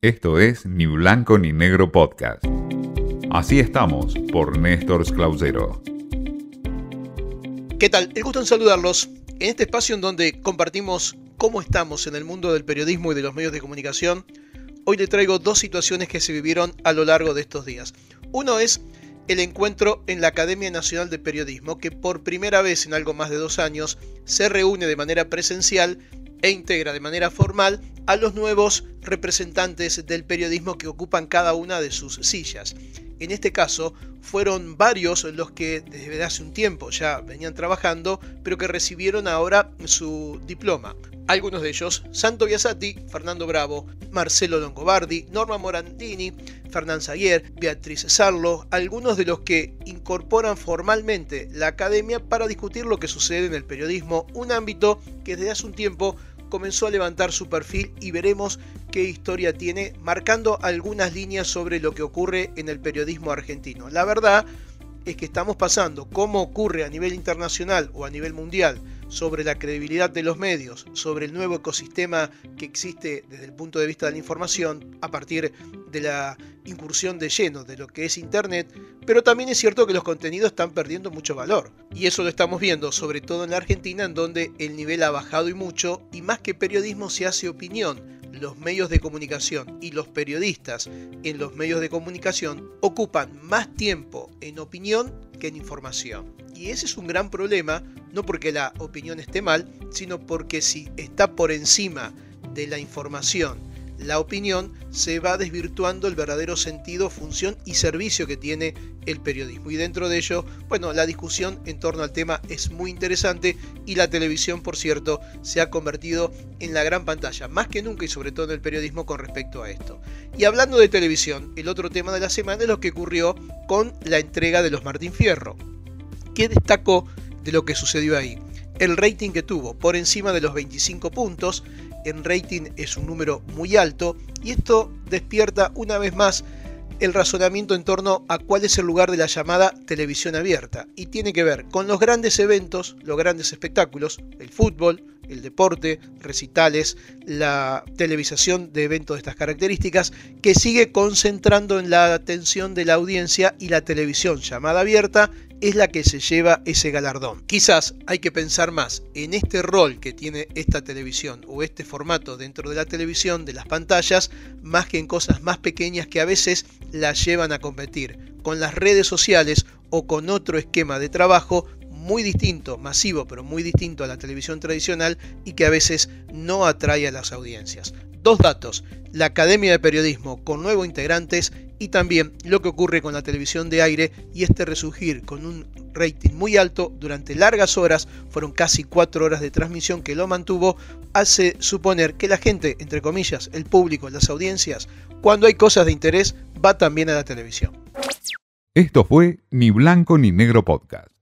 Esto es Ni Blanco ni Negro Podcast. Así estamos por Néstor Clausero. ¿Qué tal? El gusto en saludarlos en este espacio en donde compartimos cómo estamos en el mundo del periodismo y de los medios de comunicación. Hoy le traigo dos situaciones que se vivieron a lo largo de estos días. Uno es el encuentro en la Academia Nacional de Periodismo, que por primera vez en algo más de dos años se reúne de manera presencial e integra de manera formal a los nuevos representantes del periodismo que ocupan cada una de sus sillas. En este caso, fueron varios los que desde hace un tiempo ya venían trabajando, pero que recibieron ahora su diploma. Algunos de ellos, Santo Biasati, Fernando Bravo, Marcelo Longobardi, Norma Morandini, Fernán Zaguer, Beatriz Sarlo, algunos de los que incorporan formalmente la academia para discutir lo que sucede en el periodismo, un ámbito que desde hace un tiempo comenzó a levantar su perfil y veremos qué historia tiene, marcando algunas líneas sobre lo que ocurre en el periodismo argentino. La verdad es que estamos pasando, como ocurre a nivel internacional o a nivel mundial, sobre la credibilidad de los medios, sobre el nuevo ecosistema que existe desde el punto de vista de la información a partir de la incursión de lleno de lo que es Internet, pero también es cierto que los contenidos están perdiendo mucho valor. Y eso lo estamos viendo sobre todo en la Argentina, en donde el nivel ha bajado y mucho, y más que periodismo se hace opinión. Los medios de comunicación y los periodistas en los medios de comunicación ocupan más tiempo en opinión que en información. Y ese es un gran problema, no porque la opinión esté mal, sino porque si está por encima de la información la opinión, se va desvirtuando el verdadero sentido, función y servicio que tiene el periodismo. Y dentro de ello, bueno, la discusión en torno al tema es muy interesante y la televisión, por cierto, se ha convertido en la gran pantalla, más que nunca y sobre todo en el periodismo con respecto a esto. Y hablando de televisión, el otro tema de la semana es lo que ocurrió con la entrega de los Martín Fierro. ¿Qué destacó de lo que sucedió ahí? El rating que tuvo, por encima de los 25 puntos, en rating es un número muy alto y esto despierta una vez más el razonamiento en torno a cuál es el lugar de la llamada televisión abierta y tiene que ver con los grandes eventos, los grandes espectáculos, el fútbol, el deporte, recitales, la televisación de eventos de estas características, que sigue concentrando en la atención de la audiencia y la televisión llamada abierta es la que se lleva ese galardón. Quizás hay que pensar más en este rol que tiene esta televisión o este formato dentro de la televisión, de las pantallas, más que en cosas más pequeñas que a veces la llevan a competir con las redes sociales o con otro esquema de trabajo muy distinto, masivo, pero muy distinto a la televisión tradicional y que a veces no atrae a las audiencias. Dos datos, la Academia de Periodismo con nuevos integrantes y también lo que ocurre con la televisión de aire y este resurgir con un rating muy alto durante largas horas, fueron casi cuatro horas de transmisión que lo mantuvo, hace suponer que la gente, entre comillas, el público, las audiencias, cuando hay cosas de interés, va también a la televisión. Esto fue Ni Blanco ni Negro Podcast.